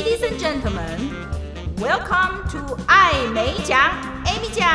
Ladies and gentlemen, welcome to 艾美奖，Amy 奖。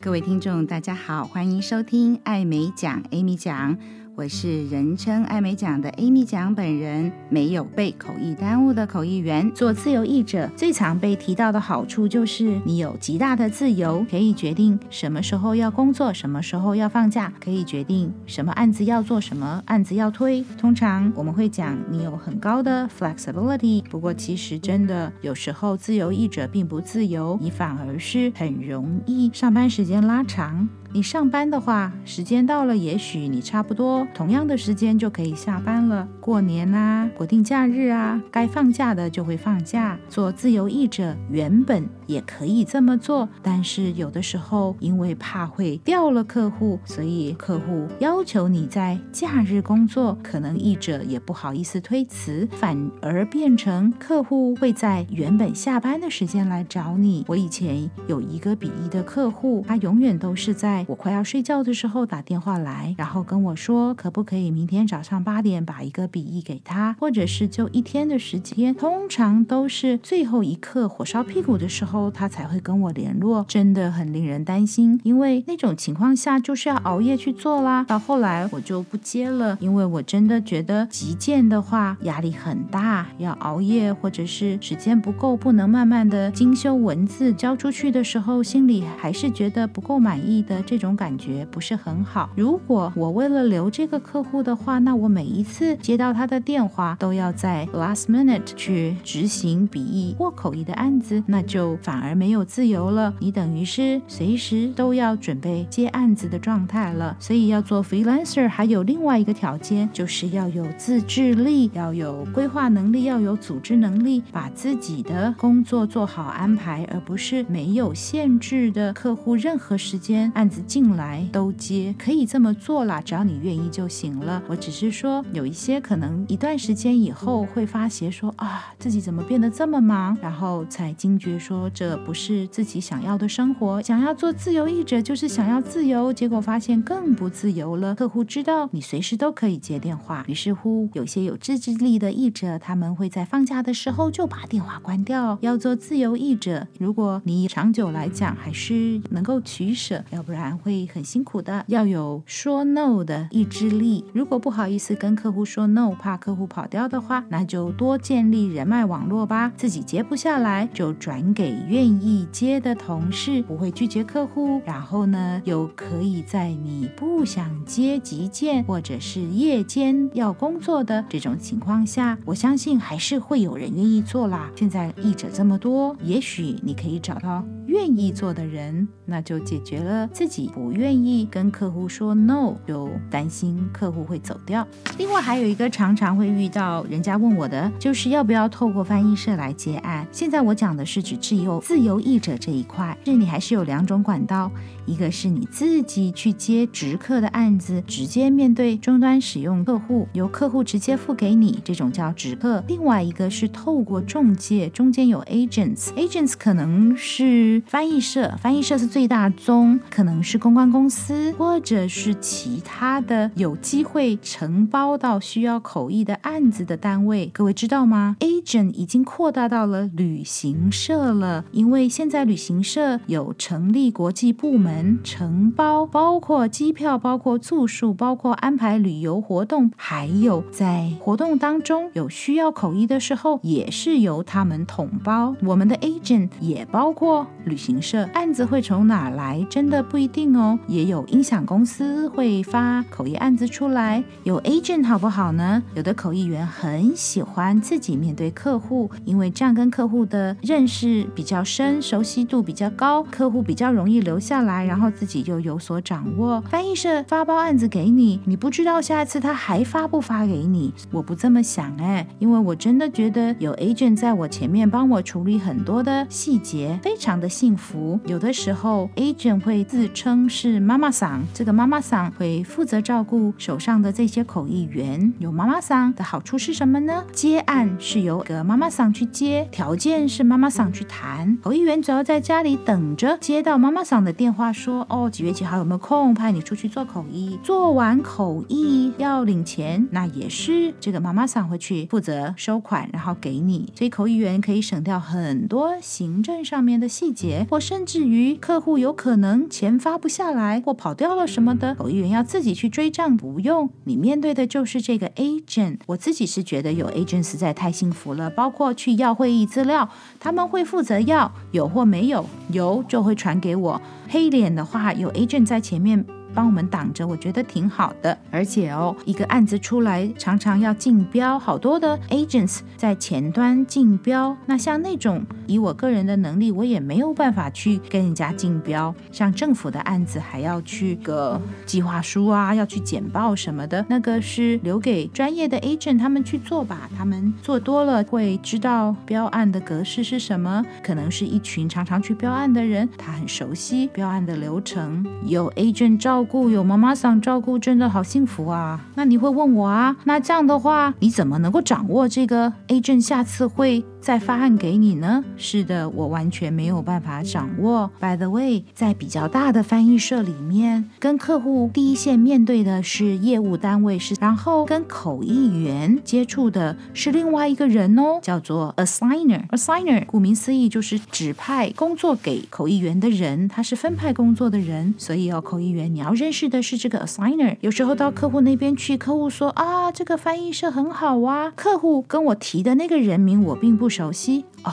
各位听众，大家好，欢迎收听艾美奖，Amy 奖。我是人称艾美奖的 Amy 奖本人，没有被口译耽误的口译员。做自由译者最常被提到的好处就是你有极大的自由，可以决定什么时候要工作，什么时候要放假，可以决定什么案子要做，什么案子要推。通常我们会讲你有很高的 flexibility，不过其实真的有时候自由译者并不自由，你反而是很容易上班时间拉长。你上班的话，时间到了，也许你差不多同样的时间就可以下班了。过年啊，国定假日啊，该放假的就会放假。做自由译者原本也可以这么做，但是有的时候因为怕会掉了客户，所以客户要求你在假日工作，可能译者也不好意思推辞，反而变成客户会在原本下班的时间来找你。我以前有一个笔译的客户，他永远都是在。我快要睡觉的时候打电话来，然后跟我说可不可以明天早上八点把一个笔译给他，或者是就一天的时间。通常都是最后一刻火烧屁股的时候，他才会跟我联络，真的很令人担心。因为那种情况下就是要熬夜去做啦。到后来我就不接了，因为我真的觉得急件的话压力很大，要熬夜或者是时间不够，不能慢慢的精修文字交出去的时候，心里还是觉得不够满意的。这种感觉不是很好。如果我为了留这个客户的话，那我每一次接到他的电话都要在 last minute 去执行笔译或口译的案子，那就反而没有自由了。你等于是随时都要准备接案子的状态了。所以要做 freelancer，还有另外一个条件，就是要有自制力，要有规划能力，要有组织能力，把自己的工作做好安排，而不是没有限制的客户任何时间案子。进来都接，可以这么做啦，只要你愿意就行了。我只是说，有一些可能一段时间以后会发现说啊，自己怎么变得这么忙，然后才惊觉说这不是自己想要的生活。想要做自由译者，就是想要自由，结果发现更不自由了。客户知道你随时都可以接电话，于是乎有些有自制力的译者，他们会在放假的时候就把电话关掉。要做自由译者，如果你长久来讲还是能够取舍，要不然。会很辛苦的，要有说 no 的意志力。如果不好意思跟客户说 no，怕客户跑掉的话，那就多建立人脉网络吧。自己接不下来，就转给愿意接的同事，不会拒绝客户。然后呢，又可以在你不想接急件或者是夜间要工作的这种情况下，我相信还是会有人愿意做啦。现在译者这么多，也许你可以找到愿意做的人，那就解决了自己。不愿意跟客户说 no，就担心客户会走掉。另外还有一个常常会遇到人家问我的，就是要不要透过翻译社来接案。现在我讲的是指自由自由译者这一块，这里还是有两种管道，一个是你自己去接直客的案子，直接面对终端使用客户，由客户直接付给你，这种叫直客。另外一个是透过中介，中间有 agents，agents 可能是翻译社，翻译社是最大宗，可能是。公关公司或者是其他的有机会承包到需要口译的案子的单位，各位知道吗？Agent 已经扩大到了旅行社了，因为现在旅行社有成立国际部门承包，包括机票、包括住宿、包括安排旅游活动，还有在活动当中有需要口译的时候，也是由他们统包。我们的 Agent 也包括旅旅行社，案子会从哪来，真的不一定。哦，也有音响公司会发口译案子出来，有 agent 好不好呢？有的口译员很喜欢自己面对客户，因为这样跟客户的认识比较深，熟悉度比较高，客户比较容易留下来，然后自己又有所掌握。翻译社发包案子给你，你不知道下一次他还发不发给你？我不这么想哎，因为我真的觉得有 agent 在我前面帮我处理很多的细节，非常的细幸福。有的时候，agent 会自称是妈妈桑，这个妈妈桑会负责照顾手上的这些口译员。有妈妈桑的好处是什么呢？接案是由个妈妈桑去接，条件是妈妈桑去谈。口译员只要在家里等着，接到妈妈桑的电话说，哦，几月几号有没有空，派你出去做口译。做完口译要领钱，那也是这个妈妈桑会去负责收款，然后给你。所以口译员可以省掉很多行政上面的细节，或甚至于客户有可能钱发不下来或跑掉了什么的，投议员要自己去追账，不用。你面对的就是这个 agent。我自己是觉得有 agent 实在太幸福了，包括去要会议资料，他们会负责要，有或没有，有就会传给我。黑脸的话，有 agent 在前面。帮我们挡着，我觉得挺好的。而且哦，一个案子出来，常常要竞标，好多的 agents 在前端竞标。那像那种，以我个人的能力，我也没有办法去跟人家竞标。像政府的案子，还要去个计划书啊，要去简报什么的，那个是留给专业的 agent 他们去做吧。他们做多了，会知道标案的格式是什么。可能是一群常常去标案的人，他很熟悉标案的流程，有 agent 照。有妈妈桑照顾，真的好幸福啊！那你会问我啊？那这样的话，你怎么能够掌握这个 A 证下次会再发案给你呢？是的，我完全没有办法掌握。By the way，在比较大的翻译社里面，跟客户第一线面对的是业务单位，是然后跟口译员接触的是另外一个人哦，叫做 assigner。assigner 顾名思义就是指派工作给口译员的人，他是分派工作的人，所以哦，口译员你要。认识的是这个 assigner，有时候到客户那边去，客户说啊，这个翻译社很好啊，客户跟我提的那个人名我并不熟悉哦。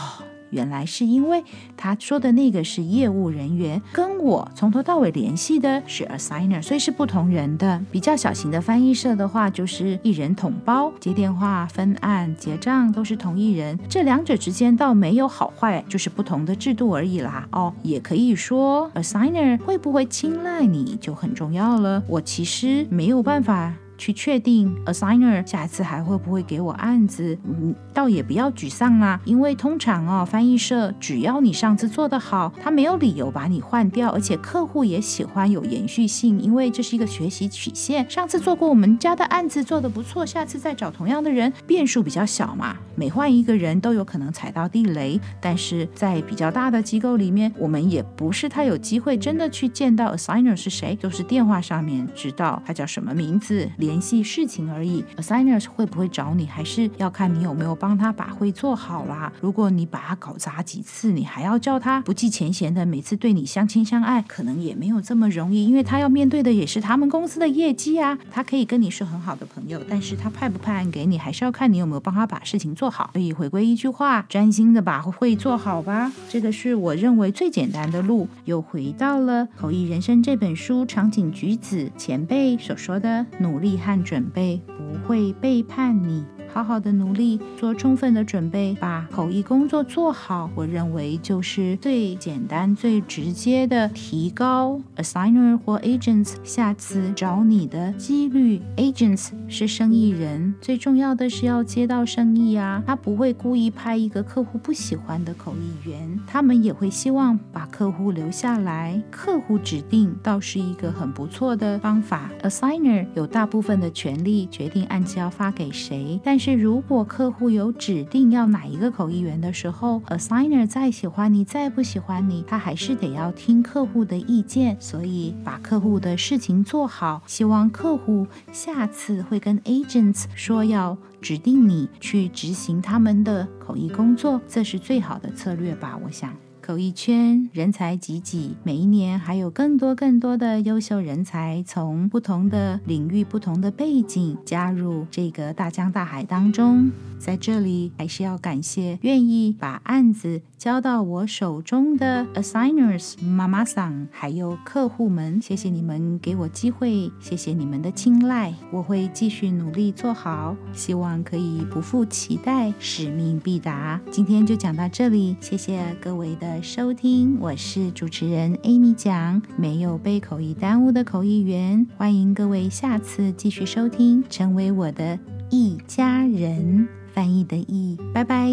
原来是因为他说的那个是业务人员，跟我从头到尾联系的是 assigner，所以是不同人的。比较小型的翻译社的话，就是一人统包，接电话、分案、结账都是同一人。这两者之间倒没有好坏，就是不同的制度而已啦。哦，也可以说 assigner 会不会青睐你就很重要了。我其实没有办法。去确定 assigner 下次还会不会给我案子，嗯，倒也不要沮丧啦，因为通常哦，翻译社只要你上次做得好，他没有理由把你换掉，而且客户也喜欢有延续性，因为这是一个学习曲线。上次做过我们家的案子做得不错，下次再找同样的人，变数比较小嘛，每换一个人都有可能踩到地雷。但是在比较大的机构里面，我们也不是太有机会真的去见到 assigner 是谁，都是电话上面知道他叫什么名字，联系事情而已，assigners 会不会找你，还是要看你有没有帮他把会做好啦。如果你把他搞砸几次，你还要叫他不计前嫌的每次对你相亲相爱，可能也没有这么容易，因为他要面对的也是他们公司的业绩啊。他可以跟你是很好的朋友，但是他派不派给你，还是要看你有没有帮他把事情做好。所以回归一句话，专心的把会做好吧。这个是我认为最简单的路。又回到了《口译人生》这本书，长井菊子前辈所说的努力。看准备不会背叛你。好好的努力，做充分的准备，把口译工作做好，我认为就是最简单、最直接的提高 assigner 或 agents 下次找你的几率。agents 是生意人，最重要的是要接到生意啊，他不会故意派一个客户不喜欢的口译员，他们也会希望把客户留下来。客户指定倒是一个很不错的方法。assigner 有大部分的权利决定案子要发给谁，但是如果客户有指定要哪一个口译员的时候，assigner 再喜欢你，再不喜欢你，他还是得要听客户的意见。所以把客户的事情做好，希望客户下次会跟 agents 说要指定你去执行他们的口译工作，这是最好的策略吧，我想。口译圈人才济济，每一年还有更多更多的优秀人才从不同的领域、不同的背景加入这个大江大海当中。在这里，还是要感谢愿意把案子交到我手中的 assigners 妈妈桑，还有客户们，谢谢你们给我机会，谢谢你们的青睐，我会继续努力做好，希望可以不负期待，使命必达。今天就讲到这里，谢谢各位的收听，我是主持人 Amy 讲，没有被口译耽误的口译员，欢迎各位下次继续收听，成为我的一家人。翻译的译，拜拜。